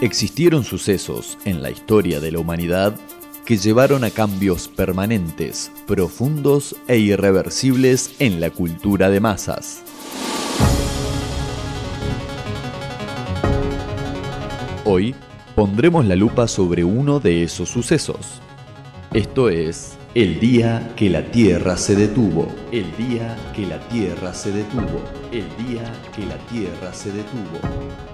Existieron sucesos en la historia de la humanidad que llevaron a cambios permanentes, profundos e irreversibles en la cultura de masas. Hoy pondremos la lupa sobre uno de esos sucesos. Esto es el día que la Tierra se detuvo. El día que la Tierra se detuvo. El día que la Tierra se detuvo.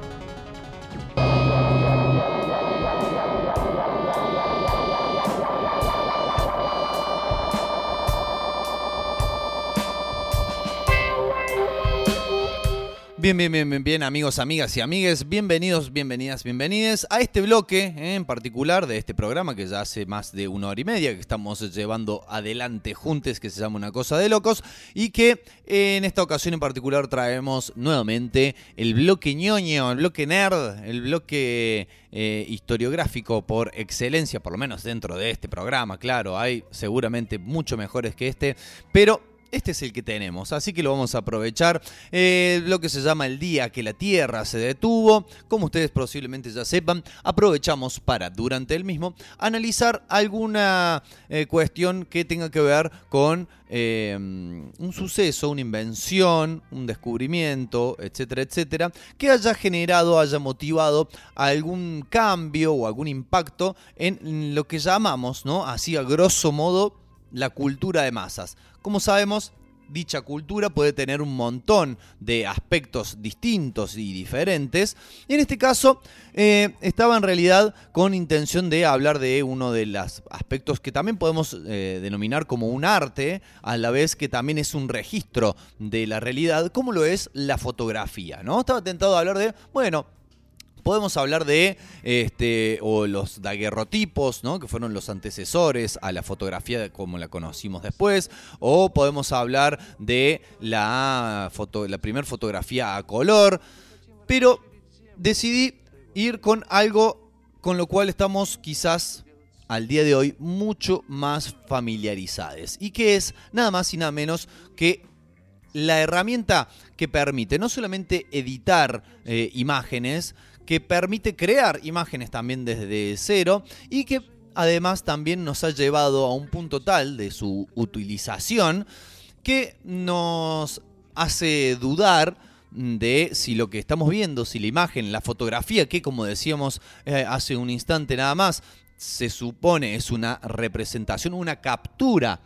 Bien, bien, bien, bien, bien, amigos, amigas y amigues, bienvenidos, bienvenidas, bienvenides a este bloque eh, en particular de este programa que ya hace más de una hora y media que estamos llevando adelante juntos, que se llama Una Cosa de Locos, y que eh, en esta ocasión en particular traemos nuevamente el bloque ñoño, el bloque nerd, el bloque eh, historiográfico por excelencia, por lo menos dentro de este programa, claro, hay seguramente mucho mejores que este, pero este es el que tenemos, así que lo vamos a aprovechar. Eh, lo que se llama el día que la Tierra se detuvo, como ustedes posiblemente ya sepan, aprovechamos para, durante el mismo, analizar alguna eh, cuestión que tenga que ver con eh, un suceso, una invención, un descubrimiento, etcétera, etcétera, que haya generado, haya motivado algún cambio o algún impacto en lo que llamamos, ¿no? Así a grosso modo, la cultura de masas. Como sabemos, dicha cultura puede tener un montón de aspectos distintos y diferentes. Y en este caso eh, estaba en realidad con intención de hablar de uno de los aspectos que también podemos eh, denominar como un arte, a la vez que también es un registro de la realidad, como lo es la fotografía. ¿no? Estaba tentado a hablar de, bueno, Podemos hablar de este, o los daguerrotipos, ¿no? que fueron los antecesores a la fotografía como la conocimos después, o podemos hablar de la, foto, la primera fotografía a color, pero decidí ir con algo con lo cual estamos quizás al día de hoy mucho más familiarizados, y que es nada más y nada menos que la herramienta que permite no solamente editar eh, imágenes, que permite crear imágenes también desde cero y que además también nos ha llevado a un punto tal de su utilización que nos hace dudar de si lo que estamos viendo, si la imagen, la fotografía, que como decíamos eh, hace un instante nada más, se supone es una representación, una captura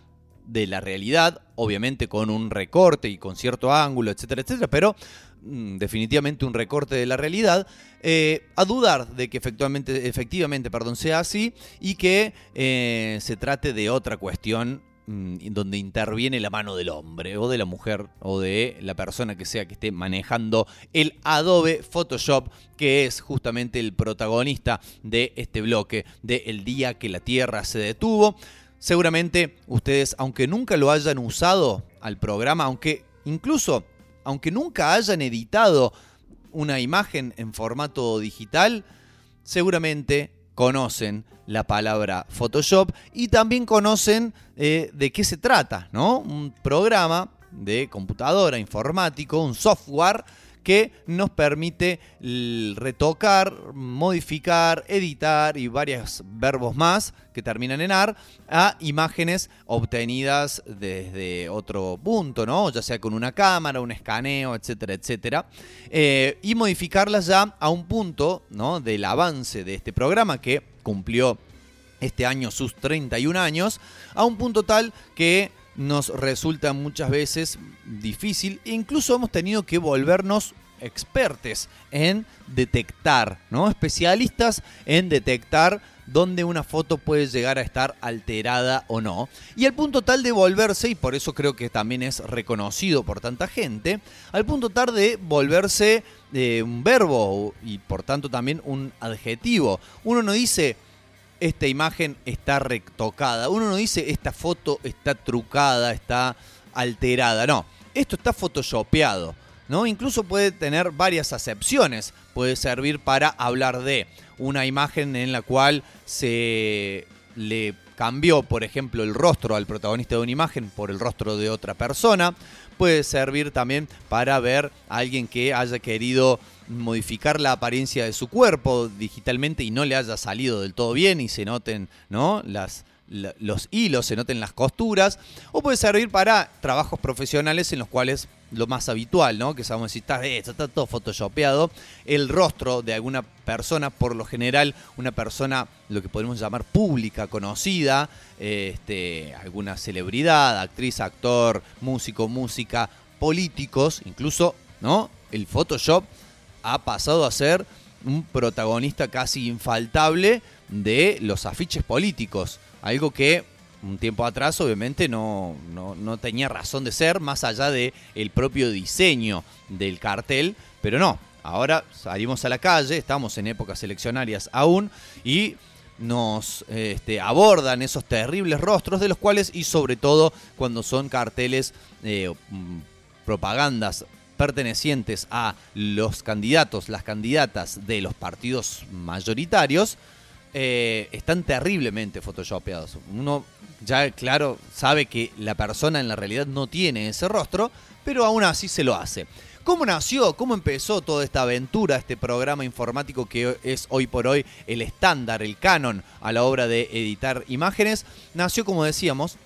de la realidad, obviamente con un recorte y con cierto ángulo, etcétera, etcétera, pero mm, definitivamente un recorte de la realidad, eh, a dudar de que efectivamente, efectivamente perdón, sea así y que eh, se trate de otra cuestión mm, donde interviene la mano del hombre o de la mujer o de la persona que sea que esté manejando el Adobe Photoshop, que es justamente el protagonista de este bloque de El día que la Tierra se detuvo. Seguramente ustedes, aunque nunca lo hayan usado al programa, aunque incluso, aunque nunca hayan editado una imagen en formato digital, seguramente conocen la palabra Photoshop y también conocen eh, de qué se trata, ¿no? Un programa de computadora informático, un software que nos permite retocar, modificar, editar y varios verbos más que terminan en AR a imágenes obtenidas desde otro punto, ¿no? Ya sea con una cámara, un escaneo, etcétera, etcétera. Eh, y modificarlas ya a un punto, ¿no? Del avance de este programa que cumplió este año sus 31 años, a un punto tal que nos resulta muchas veces difícil e incluso hemos tenido que volvernos expertos en detectar, ¿no? Especialistas en detectar dónde una foto puede llegar a estar alterada o no. Y al punto tal de volverse, y por eso creo que también es reconocido por tanta gente, al punto tal de volverse eh, un verbo y por tanto también un adjetivo. Uno no dice esta imagen está retocada. Uno no dice esta foto está trucada, está alterada. No, esto está photoshopeado. ¿no? Incluso puede tener varias acepciones. Puede servir para hablar de una imagen en la cual se le cambió, por ejemplo, el rostro al protagonista de una imagen por el rostro de otra persona. puede servir también para ver a alguien que haya querido modificar la apariencia de su cuerpo digitalmente y no le haya salido del todo bien y se noten ¿no? las, los hilos, se noten las costuras, o puede servir para trabajos profesionales en los cuales lo más habitual, ¿no? Que sabemos si está, eh, está todo photoshopeado, el rostro de alguna persona, por lo general una persona, lo que podemos llamar pública, conocida, este, alguna celebridad, actriz, actor, músico, música, políticos, incluso, ¿no? El Photoshop ha pasado a ser un protagonista casi infaltable de los afiches políticos, algo que un tiempo atrás obviamente no, no, tenía razón de ser más allá del el propio diseño del cartel, pero no, ahora salimos a la calle, estamos en épocas eleccionarias aún y nos este, abordan esos terribles rostros de los cuales y sobre todo cuando son carteles, eh, propagandas pertenecientes a los candidatos, las candidatas de los partidos mayoritarios, eh, están terriblemente photoshopeados. Uno ya, claro, sabe que la persona en la realidad no tiene ese rostro, pero aún así se lo hace. ¿Cómo nació? ¿Cómo empezó toda esta aventura, este programa informático que es hoy por hoy el estándar, el canon a la hora de editar imágenes? Nació, como decíamos,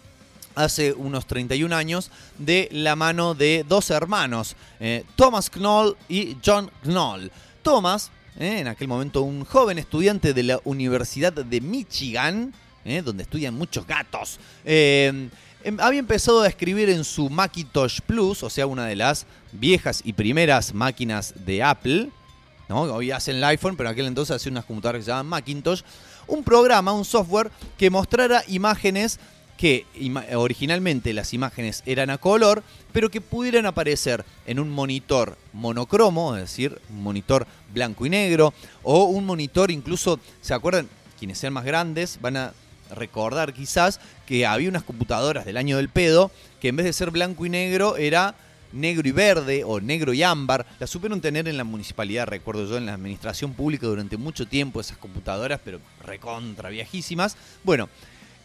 hace unos 31 años de la mano de dos hermanos, eh, Thomas Knoll y John Knoll. Thomas ¿eh? en aquel momento un joven estudiante de la Universidad de Michigan, ¿eh? donde estudian muchos gatos. Eh, em, había empezado a escribir en su Macintosh Plus, o sea, una de las viejas y primeras máquinas de Apple. ¿no? Hoy hacen el iPhone, pero en aquel entonces hacían unas computadoras que se llamaban Macintosh. Un programa, un software que mostrara imágenes que originalmente las imágenes eran a color, pero que pudieran aparecer en un monitor monocromo, es decir, un monitor blanco y negro, o un monitor incluso, ¿se acuerdan? Quienes sean más grandes van a recordar quizás que había unas computadoras del año del pedo que en vez de ser blanco y negro era negro y verde o negro y ámbar. Las supieron tener en la municipalidad, recuerdo yo, en la administración pública durante mucho tiempo esas computadoras, pero recontra viejísimas. Bueno,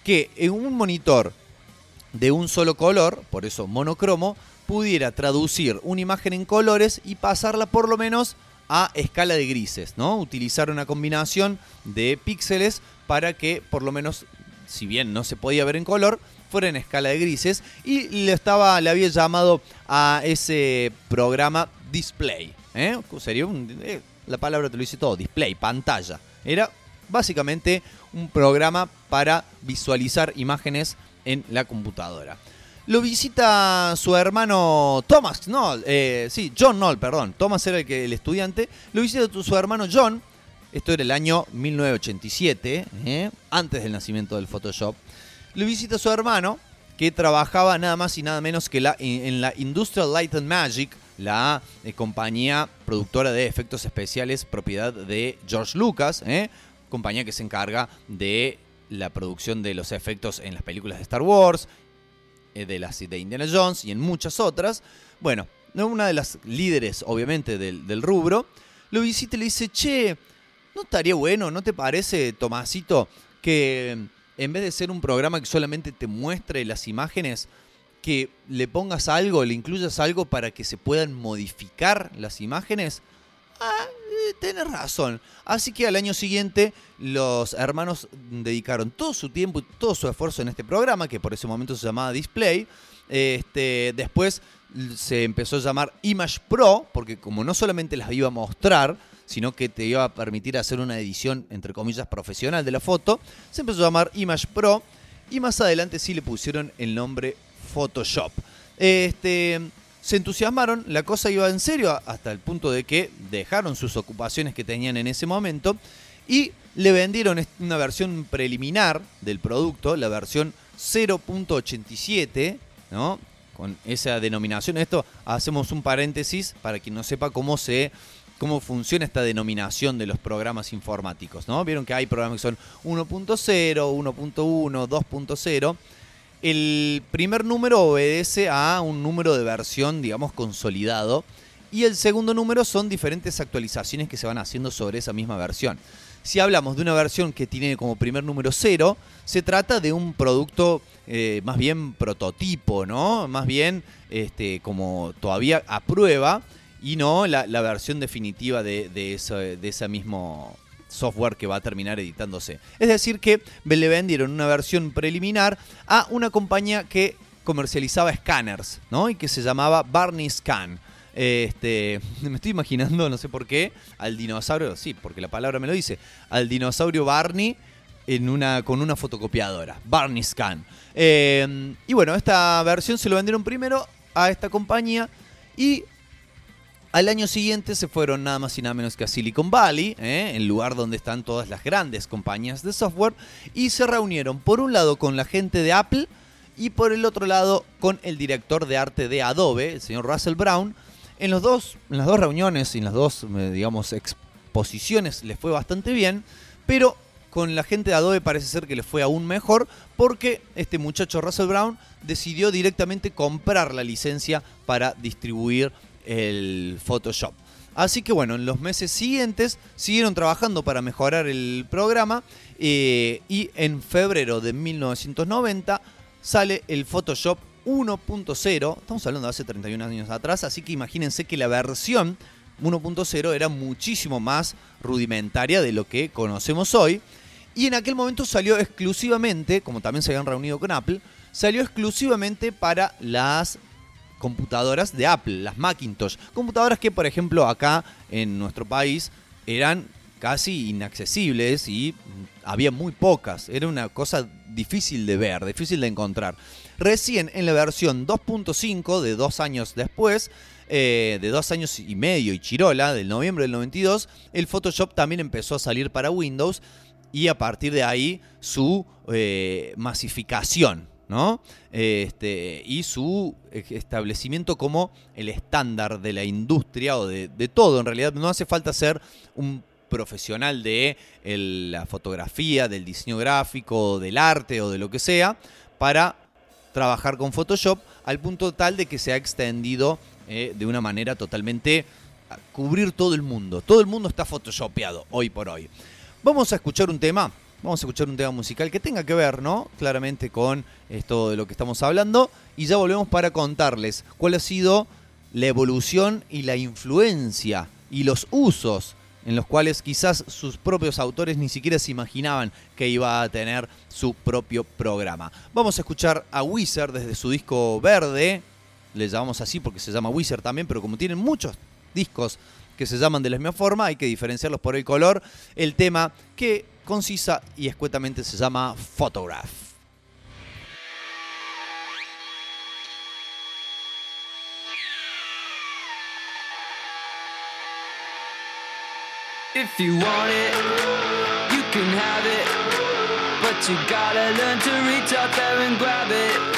que en un monitor de un solo color, por eso monocromo, pudiera traducir una imagen en colores y pasarla por lo menos a escala de grises, ¿no? Utilizar una combinación de píxeles para que por lo menos, si bien no se podía ver en color, fuera en escala de grises y le estaba le había llamado a ese programa display, ¿eh? Sería eh, la palabra te lo dice todo, display, pantalla. Era básicamente un programa para visualizar imágenes en la computadora. Lo visita su hermano Thomas Knoll, eh, sí, John Knoll, perdón. Thomas era el, que, el estudiante. Lo visita su hermano John. Esto era el año 1987, eh, antes del nacimiento del Photoshop. Lo visita su hermano, que trabajaba nada más y nada menos que la, en la Industrial Light and Magic, la eh, compañía productora de efectos especiales propiedad de George Lucas, compañía que se encarga de la producción de los efectos en las películas de Star Wars, de las de Indiana Jones y en muchas otras. Bueno, una de las líderes, obviamente, del, rubro, lo visita y le dice, che, ¿no estaría bueno, no te parece, Tomasito, que en vez de ser un programa que solamente te muestre las imágenes, que le pongas algo, le incluyas algo para que se puedan modificar las imágenes? Ah, Tienes razón. Así que al año siguiente los hermanos dedicaron todo su tiempo y todo su esfuerzo en este programa, que por ese momento se llamaba Display. Este, después se empezó a llamar Image Pro, porque como no solamente las iba a mostrar, sino que te iba a permitir hacer una edición, entre comillas, profesional de la foto, se empezó a llamar Image Pro y más adelante sí le pusieron el nombre Photoshop. Este, se entusiasmaron, la cosa iba en serio hasta el punto de que dejaron sus ocupaciones que tenían en ese momento y le vendieron una versión preliminar del producto, la versión 0.87, ¿no? Con esa denominación. Esto hacemos un paréntesis para quien no sepa cómo se cómo funciona esta denominación de los programas informáticos, ¿no? Vieron que hay programas que son 1.0, 1.1, 2.0 el primer número obedece a un número de versión, digamos, consolidado. Y el segundo número son diferentes actualizaciones que se van haciendo sobre esa misma versión. si hablamos de una versión que tiene como primer número cero, se trata de un producto eh, más bien prototipo, ¿no? Más bien este, como todavía a prueba y no la, versión definitiva de, de, de ese mismo software que va a terminar editándose. Es decir, que le vendieron una versión preliminar a una compañía que comercializaba escáneres, ¿no? Y que se llamaba Barney Scan. Este, me estoy imaginando, no sé por qué, al dinosaurio, sí, porque la palabra me lo dice, al dinosaurio Barney en una, con una fotocopiadora, Barney Scan. Eh, y bueno, esta versión se lo vendieron primero a esta compañía y al año siguiente se fueron nada más y nada menos que a Silicon Valley, ¿eh? el lugar donde están todas las grandes compañías de software, y se reunieron por un lado con la gente de Apple y por el otro lado con el director de arte de Adobe, el señor Russell Brown. En, las dos reuniones y en las dos, eh, digamos, exposiciones les fue bastante bien, pero con la gente de Adobe parece ser que les fue aún mejor porque este muchacho Russell Brown decidió directamente comprar la licencia para distribuir el Photoshop. Así que bueno, en los meses siguientes siguieron trabajando para mejorar el programa eh, y en febrero de 1990 sale el Photoshop 1.0, estamos hablando de hace 31 años atrás, así que imagínense que la versión 1.0 era muchísimo más rudimentaria de lo que conocemos hoy. Y en aquel momento salió exclusivamente, como también se habían reunido con Apple, salió exclusivamente para las computadoras de Apple, las Macintosh. Computadoras que, por ejemplo, acá en nuestro país eran casi inaccesibles y había muy pocas. Era una cosa difícil de ver, difícil de encontrar. Recién en la versión 2.5 de dos años después, eh, de dos años y medio y chirola, del noviembre del 92, el Photoshop también empezó a salir para Windows y a partir de ahí su eh, masificación. ¿No? Este, y su establecimiento como el estándar de la industria o de, todo. En realidad no hace falta ser un profesional de la fotografía, del diseño gráfico, del arte o de lo que sea, para trabajar con Photoshop al punto tal de que se ha extendido eh, de una manera totalmente a cubrir todo el mundo. Todo el mundo está photoshopeado hoy por hoy. Vamos a escuchar un tema Vamos a escuchar un tema musical que tenga que ver, ¿no? Claramente con esto de lo que estamos hablando. Y ya volvemos para contarles cuál ha sido la evolución y la influencia y los usos en los cuales quizás sus propios autores ni siquiera se imaginaban que iba a tener su propio programa. Vamos a escuchar a Wizard desde su disco verde, le llamamos así porque se llama Wizard también, pero como tienen muchos discos que se llaman de la misma forma, hay que diferenciarlos por el color, el tema que concisa y escuetamente se llama Photograph. If you want it, you can have it. But you gotta learn to reach out there and grab it.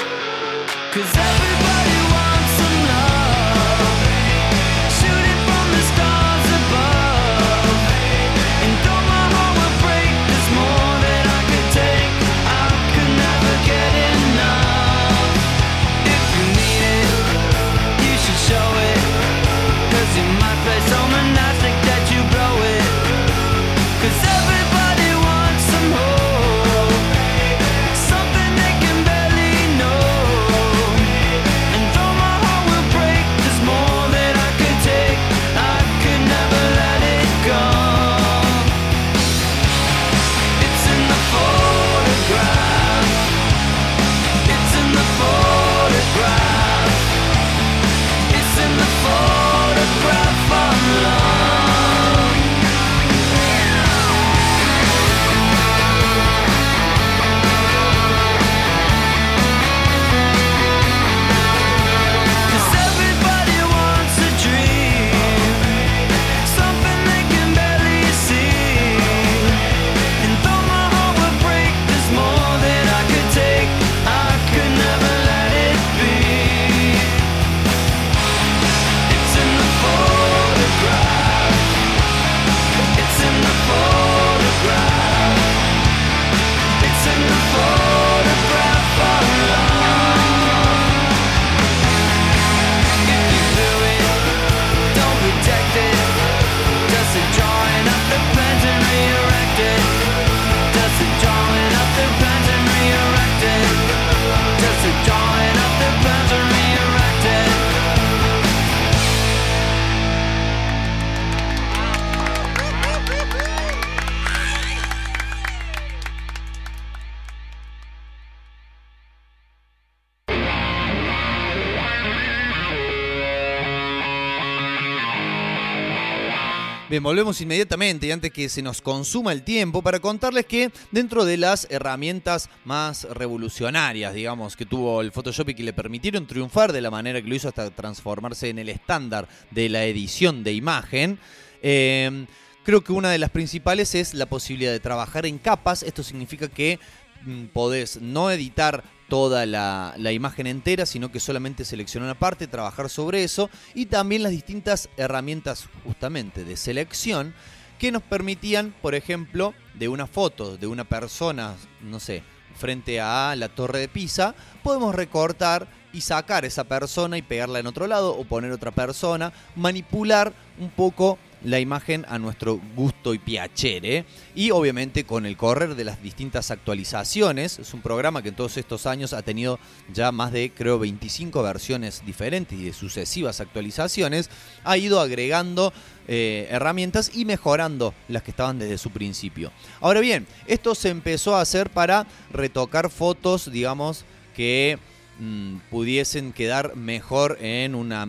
Volvemos inmediatamente y antes que se nos consuma el tiempo para contarles que dentro de las herramientas más revolucionarias, digamos, que tuvo el Photoshop y que le permitieron triunfar de la manera que lo hizo hasta transformarse en el estándar de la edición de imagen, eh, creo que una de las principales es la posibilidad de trabajar en capas. Esto significa que mm, podés no editar toda la, imagen entera, sino que solamente seleccionar una parte, trabajar sobre eso y también las distintas herramientas justamente de selección que nos permitían, por ejemplo, de una foto de una persona, no sé, frente a la torre de Pisa, podemos recortar y sacar esa persona y pegarla en otro lado o poner otra persona, manipular un poco la imagen a nuestro gusto y piacere. Y obviamente con el correr de las distintas actualizaciones, es un programa que en todos estos años ha tenido ya más de creo 25 versiones diferentes y de sucesivas actualizaciones, ha ido agregando eh, herramientas y mejorando las que estaban desde su principio. Ahora bien, esto se empezó a hacer para retocar fotos, digamos, que mm, pudiesen quedar mejor en una,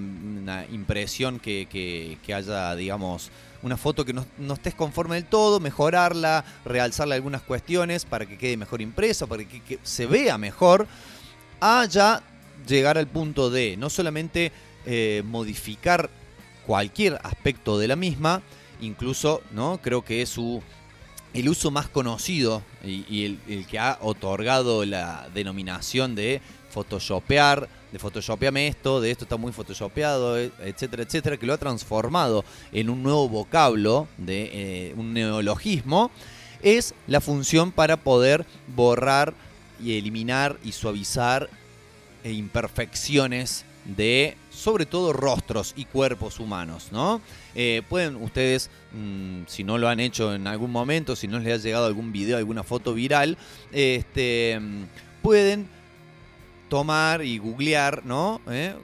impresión que, haya, digamos, una foto que no, estés conforme del todo, mejorarla, realzarle algunas cuestiones para que quede mejor impresa, para que, se vea mejor, a llegar al punto de no solamente eh, modificar cualquier aspecto de la misma, incluso, ¿no? Creo que es su el uso más conocido y, el, que ha otorgado la denominación de photoshopear, de photoshopeame esto, de esto está muy photoshopeado, e, etcétera, etcétera, que lo ha transformado en un nuevo vocablo, de eh, un neologismo, es la función para poder borrar y eliminar y suavizar eh, imperfecciones de sobre todo rostros y cuerpos humanos, ¿no? Eh, pueden ustedes, mm, si no lo han hecho en algún momento, si no les ha llegado algún video, alguna foto viral, este, mm, pueden tomar y googlear, ¿no? ¿Eh?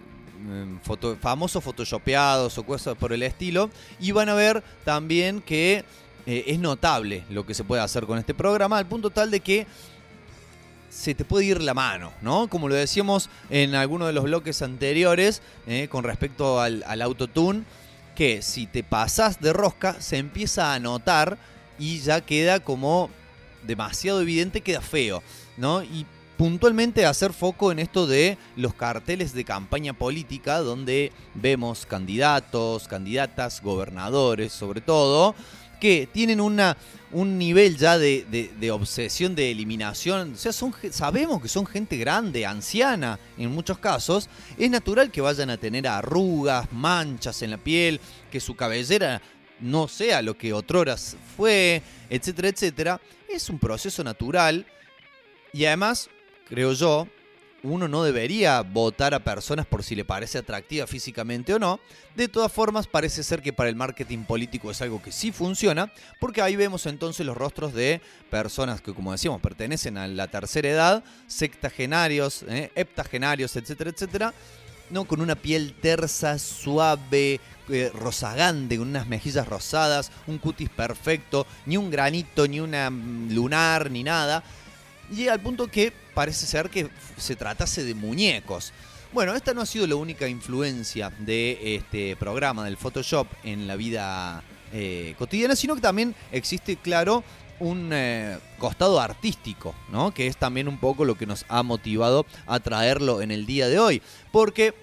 Mm, famosos photoshopeados o cosas por el estilo, y van a ver también que eh, es notable lo que se puede hacer con este programa, al punto tal de que se te puede ir la mano, ¿no? Como lo decíamos en alguno de los bloques anteriores eh, con respecto al, autotune, que si te pasas de rosca se empieza a notar y ya queda como demasiado evidente, queda feo, ¿no? Y puntualmente hacer foco en esto de los carteles de campaña política, donde vemos candidatos, candidatas, gobernadores sobre todo, que tienen una, un nivel ya de, obsesión de eliminación. O sea, sabemos que son gente grande, anciana en muchos casos. Es natural que vayan a tener arrugas, manchas en la piel, que su cabellera no sea lo que otroras fue, etcétera, etcétera. Es un proceso natural y además, creo yo, uno no debería votar a personas por si le parece atractiva físicamente o no. De todas formas, parece ser que para el marketing político es algo que sí funciona, porque ahí vemos entonces los rostros de personas que, como decíamos, pertenecen a la tercera edad, sectagenarios, eh, heptagenarios, etcétera, etcétera, ¿no? con una piel tersa, suave, eh, rozagante, con unas mejillas rosadas, un cutis perfecto, ni un granito, ni una mm, lunar, ni nada y al punto que parece ser que se tratase de muñecos. Bueno, esta no ha sido la única influencia de este programa del Photoshop en la vida eh, cotidiana, sino que también existe, claro, un eh, costado artístico, ¿no? Que es también un poco lo que nos ha motivado a traerlo en el día de hoy. Porque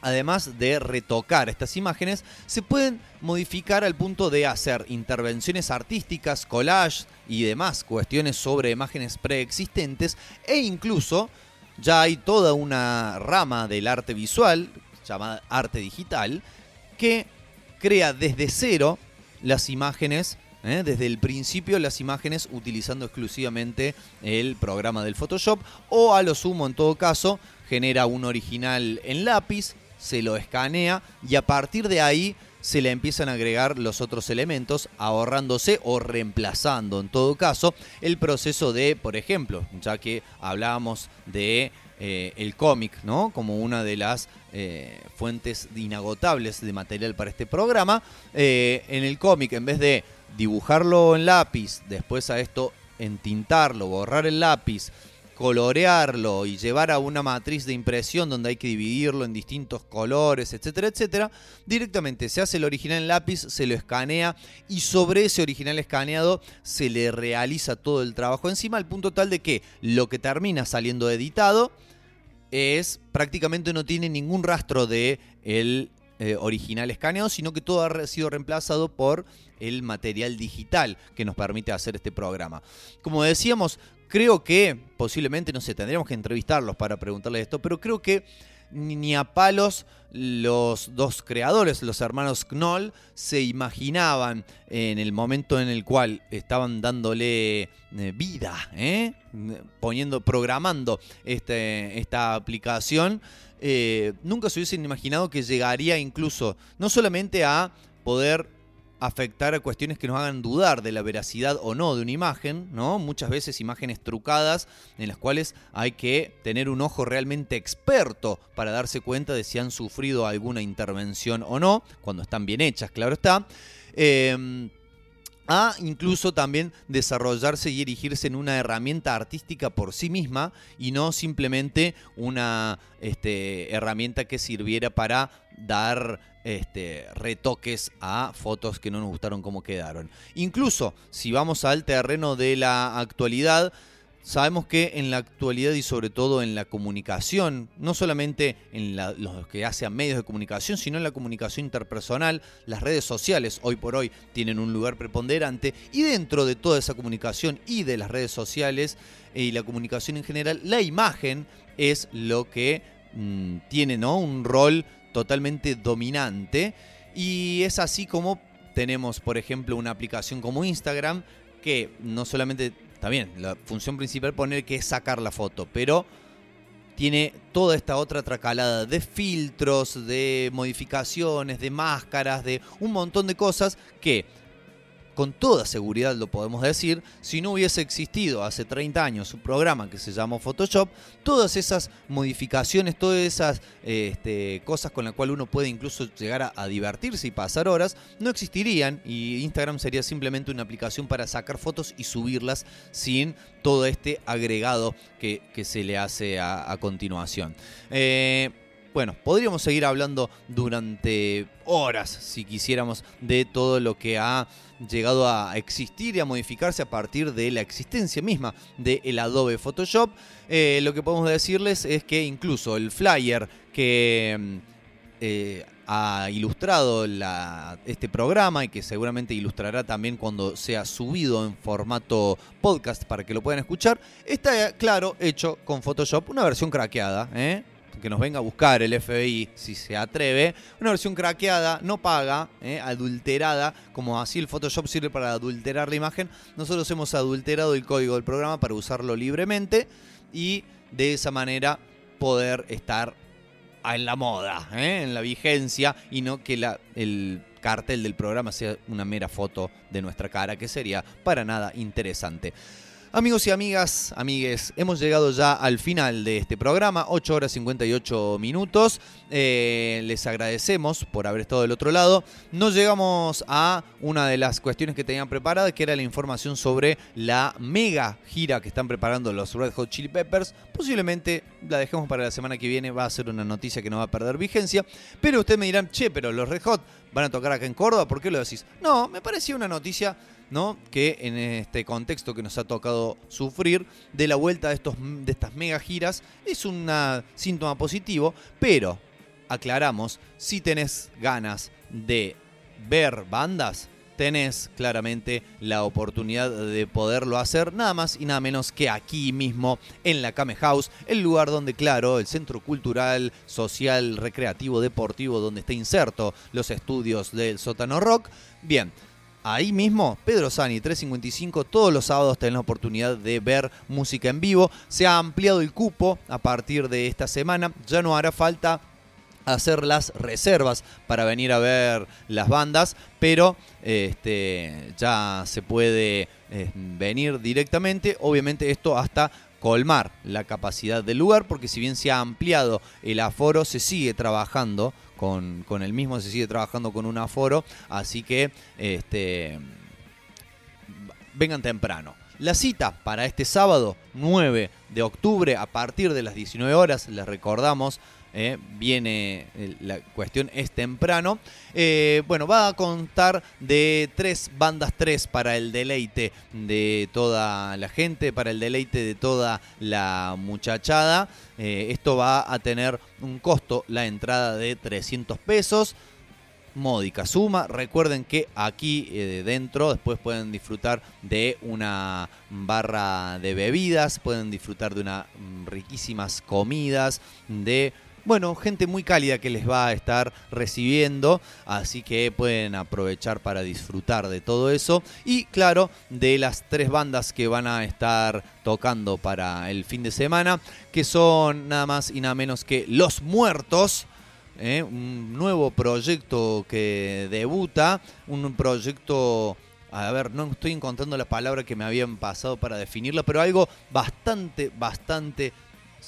además de retocar estas imágenes, se pueden modificar al punto de hacer intervenciones artísticas, collage y demás cuestiones sobre imágenes preexistentes e incluso ya hay toda una rama del arte visual llamada arte digital que crea desde cero las imágenes ¿eh? desde el principio las imágenes utilizando exclusivamente el programa del Photoshop o a lo sumo en todo caso genera un original en lápiz se lo escanea y a partir de ahí se le empiezan a agregar los otros elementos, ahorrándose o reemplazando en todo caso el proceso de, por ejemplo, ya que hablábamos de eh, el cómic, ¿no? Como una de las eh, fuentes inagotables de material para este programa. Eh, en el cómic, en vez de dibujarlo en lápiz, después a esto entintarlo, borrar el lápiz, colorearlo y llevar a una matriz de impresión donde hay que dividirlo en distintos colores, etcétera, etcétera, directamente se hace el original en lápiz, se lo escanea y sobre ese original escaneado se le realiza todo el trabajo encima al punto tal de que lo que termina saliendo editado es prácticamente no tiene ningún rastro de el eh, original escaneado, sino que todo ha sido reemplazado por el material digital que nos permite hacer este programa. Como decíamos, creo que posiblemente, no sé, tendríamos que entrevistarlos para preguntarles esto, pero creo que ni a palos los dos creadores, los hermanos Knoll, se imaginaban en el momento en el cual estaban dándole eh, vida, ¿eh? poniendo, programando este, esta aplicación. Eh, nunca se hubiesen imaginado que llegaría incluso no solamente a poder afectar a cuestiones que nos hagan dudar de la veracidad o no de una imagen, ¿no? Muchas veces imágenes trucadas en las cuales hay que tener un ojo realmente experto para darse cuenta de si han sufrido alguna intervención o no, cuando están bien hechas, claro está. Em, a incluso también desarrollarse y erigirse en una herramienta artística por sí misma y no simplemente una este, herramienta que sirviera para dar este, retoques a fotos que no nos gustaron como quedaron. Incluso si vamos al terreno de la actualidad, Sabemos que en la actualidad y sobre todo en la comunicación, no solamente en los que hacen medios de comunicación, sino en la comunicación interpersonal, las redes sociales hoy por hoy tienen un lugar preponderante y dentro de toda esa comunicación y de las redes sociales eh, y la comunicación en general, la imagen es lo que mm, tiene ¿no? un rol totalmente dominante. Y es así como tenemos, por ejemplo, una aplicación como Instagram que no solamente Está bien, la función principal poner que es sacar la foto, pero tiene toda esta otra tracalada de filtros, de modificaciones, de máscaras, de un montón de cosas que con toda seguridad lo podemos decir, si no hubiese existido hace 30 años un programa que se llamó Photoshop, todas esas modificaciones, todas esas este, cosas con las cuales uno puede incluso llegar a, divertirse y pasar horas, no existirían y Instagram sería simplemente una aplicación para sacar fotos y subirlas sin todo este agregado que, se le hace a, continuación. Eh, bueno, podríamos seguir hablando durante horas, si quisiéramos, de todo lo que ha llegado a existir y a modificarse a partir de la existencia misma del Adobe Photoshop. Eh, lo que podemos decirles es que incluso el flyer que mm, eh, ha ilustrado este programa y que seguramente ilustrará también cuando sea subido en formato podcast para que lo puedan escuchar, está, claro, hecho con Photoshop, una versión craqueada, ¿eh? Que nos venga a buscar el FBI si se atreve. Una versión craqueada, no paga, eh, adulterada, como así el Photoshop sirve para adulterar la imagen. Nosotros hemos adulterado el código del programa para usarlo libremente y de esa manera poder estar en la moda, eh, en la vigencia y no que la, el cartel del programa sea una mera foto de nuestra cara, que sería para nada interesante. Amigos y amigas, amigues, hemos llegado ya al final de este programa, 8 horas 58 minutos. Eh, les agradecemos por haber estado del otro lado. Nos llegamos a una de las cuestiones que tenían preparada, que era la información sobre la mega gira que están preparando los Red Hot Chili Peppers. Posiblemente la dejemos para la semana que viene, va a ser una noticia que no va a perder vigencia. Pero ustedes me dirán, che, pero los Red Hot van a tocar acá en Córdoba, ¿por qué lo decís? No, me parecía una noticia ¿no? que en este contexto que nos ha tocado sufrir de la vuelta de, estos, de estas mega giras es un síntoma positivo, pero aclaramos, si tenés ganas de ver bandas, tenés claramente la oportunidad de poderlo hacer nada más y nada menos que aquí mismo en la Kame House, el lugar donde, claro, el centro cultural, social, recreativo, deportivo, donde está inserto los estudios del sótano rock. Bien, Ahí mismo, Pedro Sani, 355, todos los sábados tenés la oportunidad de ver música en vivo. Se ha ampliado el cupo a partir de esta semana. Ya no hará falta hacer las reservas para venir a ver las bandas, pero este, ya se puede eh, venir directamente. Obviamente esto hasta colmar la capacidad del lugar, porque si bien se ha ampliado el aforo, se sigue trabajando con, con el mismo, se sigue trabajando con un aforo, así que este, vengan temprano. La cita para este sábado 9 de octubre a partir de las 19 horas, les recordamos, eh, viene, la cuestión es temprano. Eh, bueno, va a contar de tres bandas, tres para el deleite de toda la gente, para el deleite de toda la muchachada. Eh, esto va a tener un costo, la entrada de 300 pesos módica suma. Recuerden que aquí dentro después pueden disfrutar de una barra de bebidas, pueden disfrutar de unas mm, riquísimas comidas, de bueno, gente muy cálida que les va a estar recibiendo, así que pueden aprovechar para disfrutar de todo eso. Y claro, de las tres bandas que van a estar tocando para el fin de semana, que son nada más y nada menos que Los Muertos. ¿eh? un nuevo proyecto que debuta, un proyecto a ver, no estoy encontrando la palabra que me habían pasado para definirla, pero algo bastante, bastante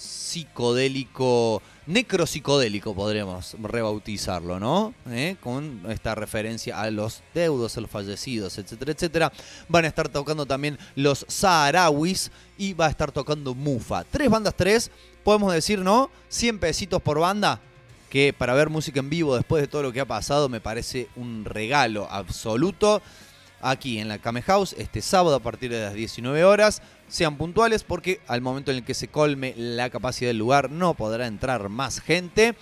psicodélico, necropsicodélico podríamos rebautizarlo, ¿no? ¿Eh? Con esta referencia a los deudos, a los fallecidos, etcétera, etcétera. Van a estar tocando también los saharauis y va a estar tocando Mufa. Tres bandas, tres, podemos decir, ¿no? 100 pesitos por banda, que para ver música en vivo después de todo lo que ha pasado me parece un regalo absoluto aquí en la Kame House este sábado a partir de las 19 horas. Sean puntuales porque al momento en el que se colme la capacidad del lugar no podrá entrar más gente.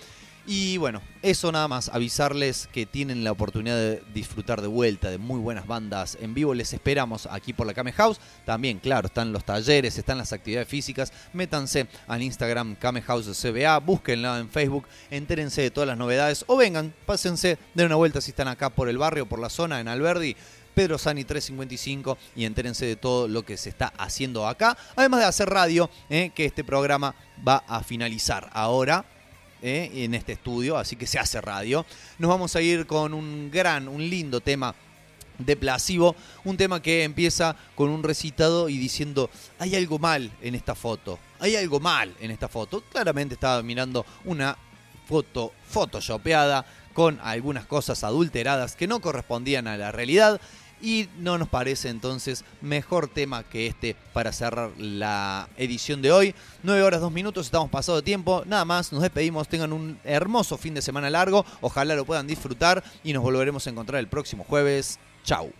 Y bueno, eso nada más, avisarles que tienen la oportunidad de disfrutar de vuelta de muy buenas bandas en vivo. Les esperamos aquí por la Kame House. También, claro, están los talleres, están las actividades físicas. Métanse al Instagram Kame House CBA, búsquenla en Facebook, entérense de todas las novedades o vengan, pásense, den una vuelta si están acá por el barrio, por la zona, en Alberdi. Pedro Sani 355 y entérense de todo lo que se está haciendo acá. Además de hacer radio, eh, que este programa va a finalizar ahora. Eh, en este estudio, así que se hace radio. Nos vamos a ir con un gran, un lindo tema de Plasivo, un tema que empieza con un recitado y diciendo, hay algo mal en esta foto, hay algo mal en esta foto. Claramente estaba mirando una foto photoshopeada con algunas cosas adulteradas que no correspondían a la realidad y no nos parece entonces mejor tema que este para cerrar la edición de hoy. 9 horas 2 minutos, estamos pasado de tiempo. Nada más, nos despedimos. Tengan un hermoso fin de semana largo. Ojalá lo puedan disfrutar y nos volveremos a encontrar el próximo jueves. Chau.